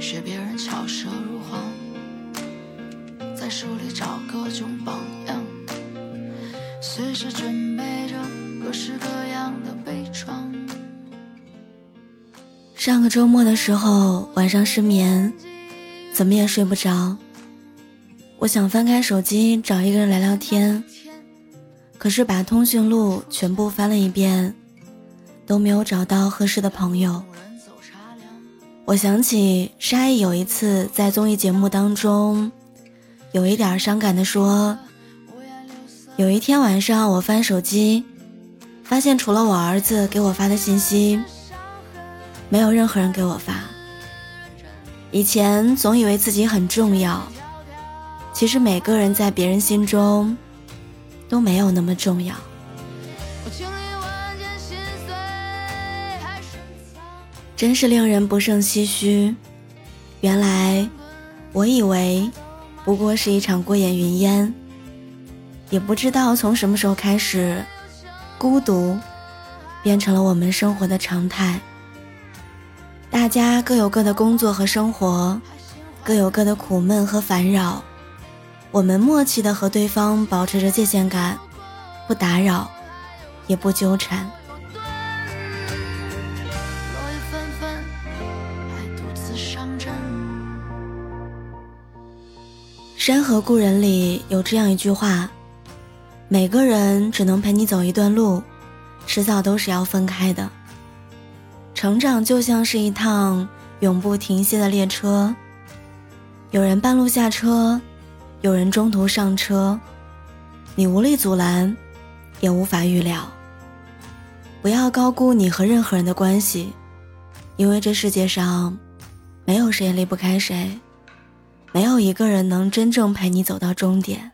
学别人巧舌如簧，在书里找各种榜样，随时准备着各式各样的悲怆。上个周末的时候，晚上失眠，怎么也睡不着。我想翻开手机找一个人聊聊天，可是把通讯录全部翻了一遍，都没有找到合适的朋友。我想起沙溢有一次在综艺节目当中，有一点伤感的说：“有一天晚上我翻手机，发现除了我儿子给我发的信息。”没有任何人给我发。以前总以为自己很重要，其实每个人在别人心中都没有那么重要。真是令人不胜唏嘘。原来，我以为不过是一场过眼云烟，也不知道从什么时候开始，孤独变成了我们生活的常态。大家各有各的工作和生活，各有各的苦闷和烦扰。我们默契的和对方保持着界限感，不打扰，也不纠缠。《山河故人》里有这样一句话：每个人只能陪你走一段路，迟早都是要分开的。成长就像是一趟永不停歇的列车，有人半路下车，有人中途上车，你无力阻拦，也无法预料。不要高估你和任何人的关系，因为这世界上没有谁离不开谁，没有一个人能真正陪你走到终点。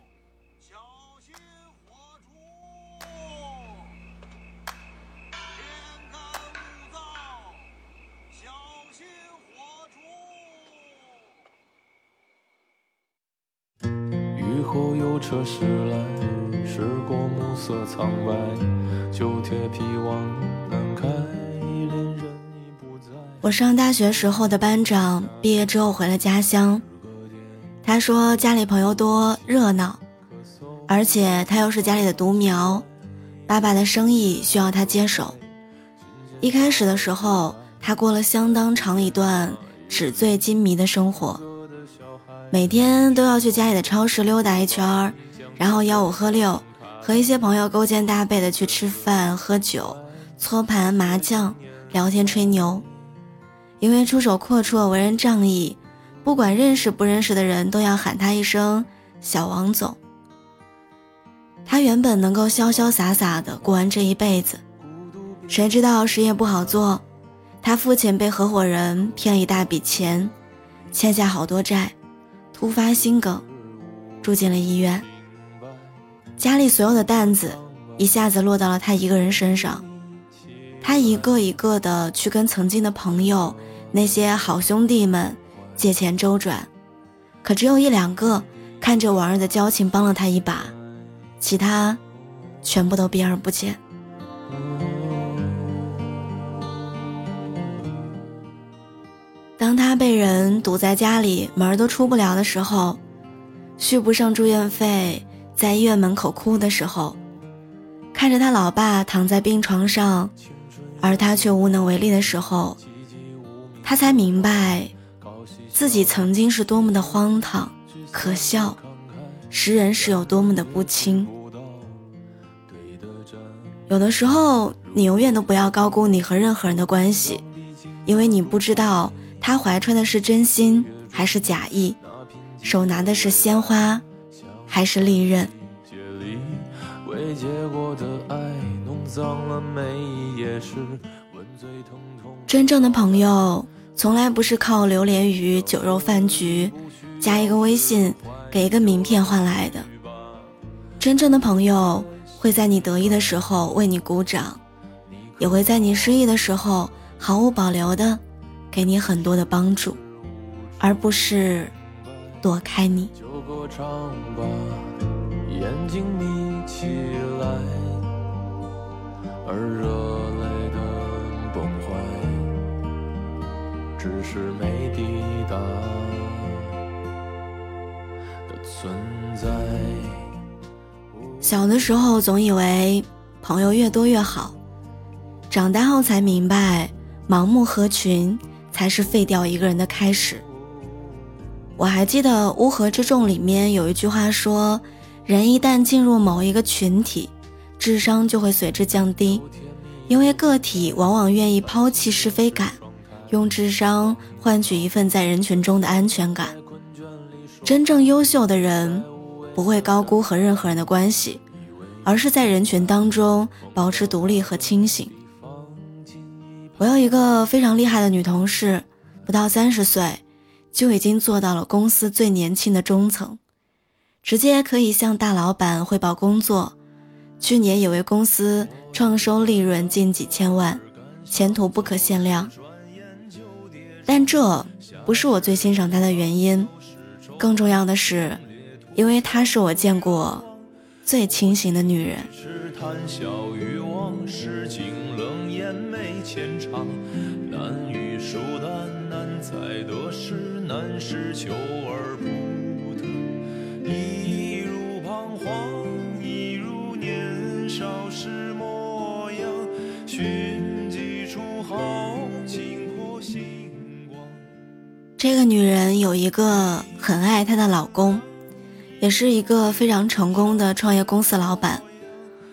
雨后有车驶来，驶过暮色苍白，旧铁皮往南开，恋人已不在。我上大学时候的班长毕业之后回了家乡，他说家里朋友多热闹，而且他又是家里的独苗，爸爸的生意需要他接手。一开始的时候，他过了相当长一段纸醉金迷的生活。每天都要去家里的超市溜达一圈然后吆五喝六，和一些朋友勾肩搭背的去吃饭、喝酒、搓盘、麻将、聊天、吹牛。因为出手阔绰、为人仗义，不管认识不认识的人都要喊他一声“小王总”。他原本能够潇潇洒洒的过完这一辈子，谁知道事业不好做，他父亲被合伙人骗了一大笔钱，欠下好多债。突发心梗，住进了医院。家里所有的担子一下子落到了他一个人身上。他一个一个的去跟曾经的朋友、那些好兄弟们借钱周转，可只有一两个看着往日的交情帮了他一把，其他全部都避而不见。当他被人堵在家里，门儿都出不了的时候，续不上住院费，在医院门口哭的时候，看着他老爸躺在病床上，而他却无能为力的时候，他才明白，自己曾经是多么的荒唐、可笑，识人是有多么的不清。有的时候，你永远都不要高估你和任何人的关系，因为你不知道。他怀揣的是真心还是假意？手拿的是鲜花还是利刃？真正的朋友从来不是靠流连于酒肉饭局、加一个微信、给一个名片换来的。真正的朋友会在你得意的时候为你鼓掌，也会在你失意的时候毫无保留的。给你很多的帮助，而不是躲开你。眼睛眯起来，而热泪只是没抵达的存在。小的时候总以为朋友越多越好，长大后才明白，盲目合群才是废掉一个人的开始。我还记得《乌合之众》里面有一句话说。人一旦进入某一个群体，智商就会随之降低，因为个体往往愿意抛弃是非感，用智商换取一份在人群中的安全感。真正优秀的人，不会高估和任何人的关系，而是在人群当中保持独立和清醒。我有一个非常厉害的女同事，不到三十岁，就已经做到了公司最年轻的中层。直接可以向大老板汇报工作，去年也为公司创收利润近几千万，前途不可限量。但这不是我最欣赏她的原因，更重要的是，因为她是我见过最清醒的女人。这个女人有一个很爱她的老公，也是一个非常成功的创业公司老板。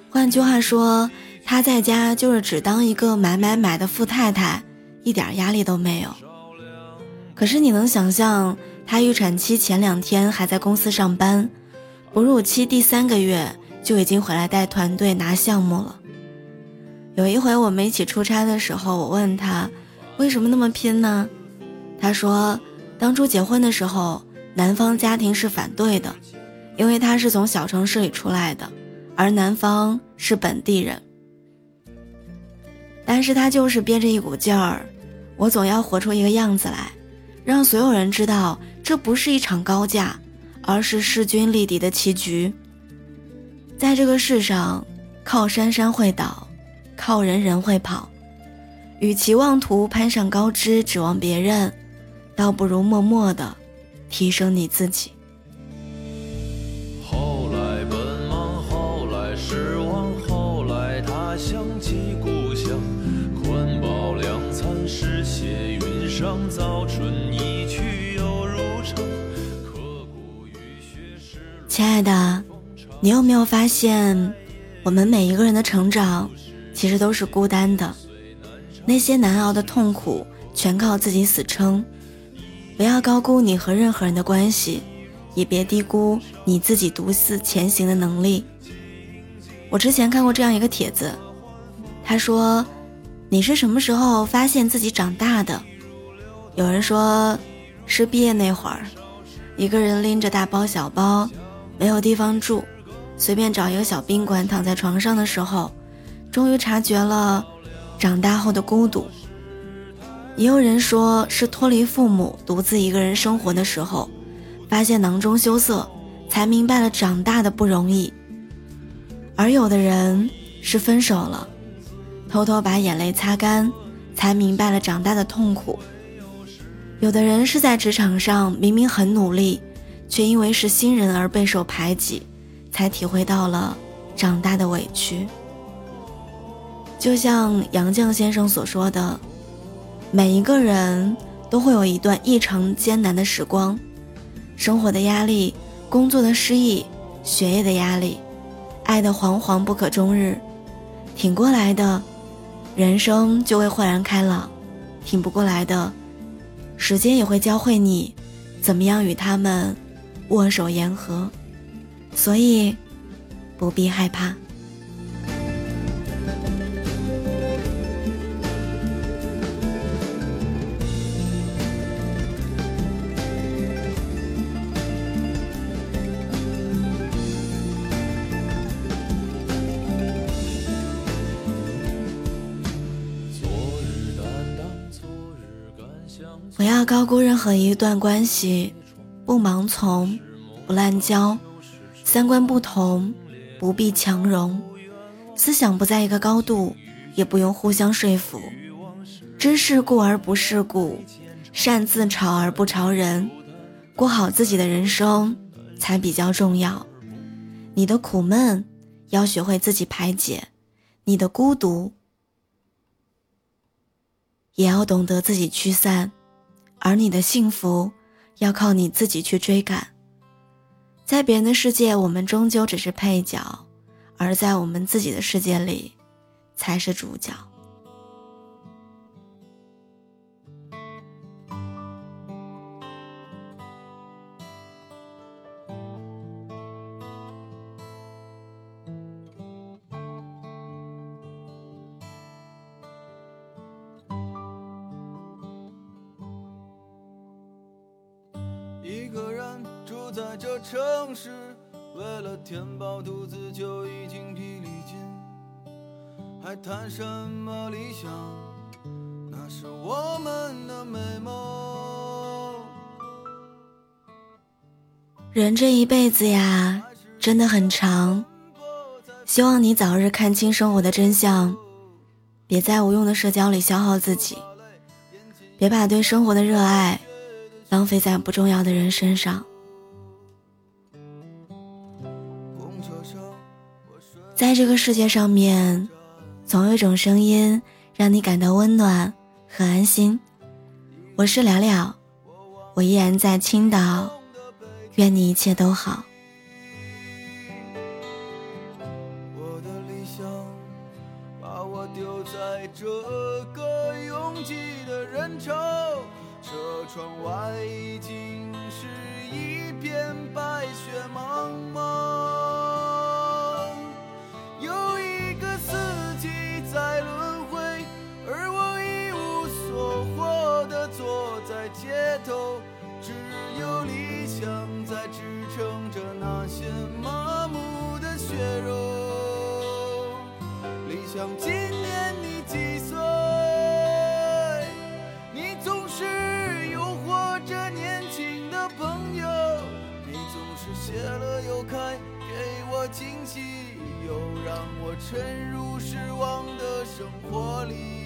换句话说，她在家就是只当一个买买买的富太太，一点压力都没有。可是你能想象，她预产期前两天还在公司上班，哺乳期第三个月就已经回来带团队拿项目了。有一回我们一起出差的时候，我问她为什么那么拼呢？他说，当初结婚的时候，男方家庭是反对的，因为他是从小城市里出来的，而男方是本地人。但是他就是憋着一股劲儿，我总要活出一个样子来，让所有人知道这不是一场高价，而是势均力敌的棋局。在这个世上，靠山山会倒，靠人人会跑，与其妄图攀上高枝，指望别人。倒不如默默的提升你自己。后来奔忙，后来失望，后来他想起故乡，困饱两餐，诗写云上，早春一去又如常。刻骨雨雪时。亲爱的，你有没有发现，我们每一个人的成长，其实都是孤单的，那些难熬的痛苦，全靠自己死撑。不要高估你和任何人的关系，也别低估你自己独自前行的能力。我之前看过这样一个帖子，他说：“你是什么时候发现自己长大的？”有人说是毕业那会儿，一个人拎着大包小包，没有地方住，随便找一个小宾馆躺在床上的时候，终于察觉了长大后的孤独。也有人说是脱离父母，独自一个人生活的时候，发现囊中羞涩，才明白了长大的不容易。而有的人是分手了，偷偷把眼泪擦干，才明白了长大的痛苦。有的人是在职场上明明很努力，却因为是新人而备受排挤，才体会到了长大的委屈。就像杨绛先生所说的。每一个人都会有一段异常艰难的时光，生活的压力、工作的失意、学业的压力、爱的惶惶不可终日，挺过来的，人生就会豁然开朗；挺不过来的，时间也会教会你，怎么样与他们握手言和。所以，不必害怕。不要高估任何一段关系，不盲从，不滥交，三观不同，不必强融，思想不在一个高度，也不用互相说服。知世故而不世故，善自嘲而不嘲人，过好自己的人生才比较重要。你的苦闷要学会自己排解，你的孤独也要懂得自己驱散，而你的幸福要靠你自己去追赶。在别人的世界，我们终究只是配角；而在我们自己的世界里，才是主角。一个人住在这城市，为了填饱肚子就已经疲力尽，还谈什么理想？那是我们的美梦。人这一辈子呀，真的很长，希望你早日看清生活的真相，别在无用的社交里消耗自己，别把对生活的热爱。浪费在不重要的人身上。在这个世界上面，总有一种声音让你感到温暖和安心。我是了了，我依然在青岛，愿你一切都好。梦惊喜，又让我沉入失望的生活里。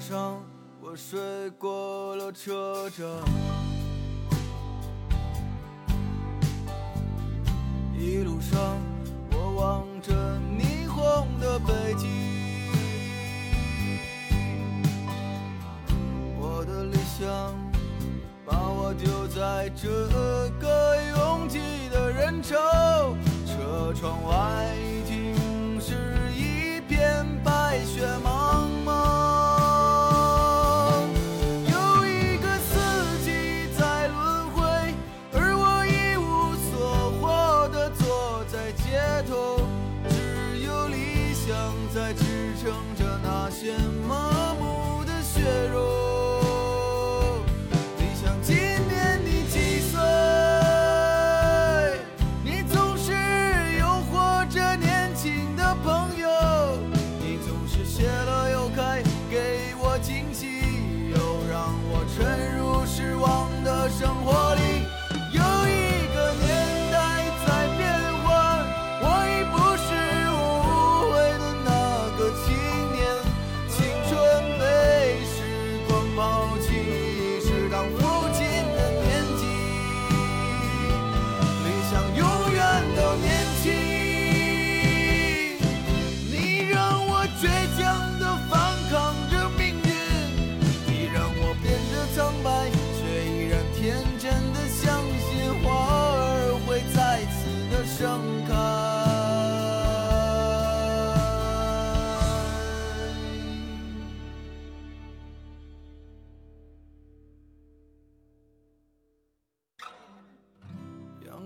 上，我睡过了车站，一路上我望着霓虹的北京，我的理想把我丢在这在支撑着那些梦。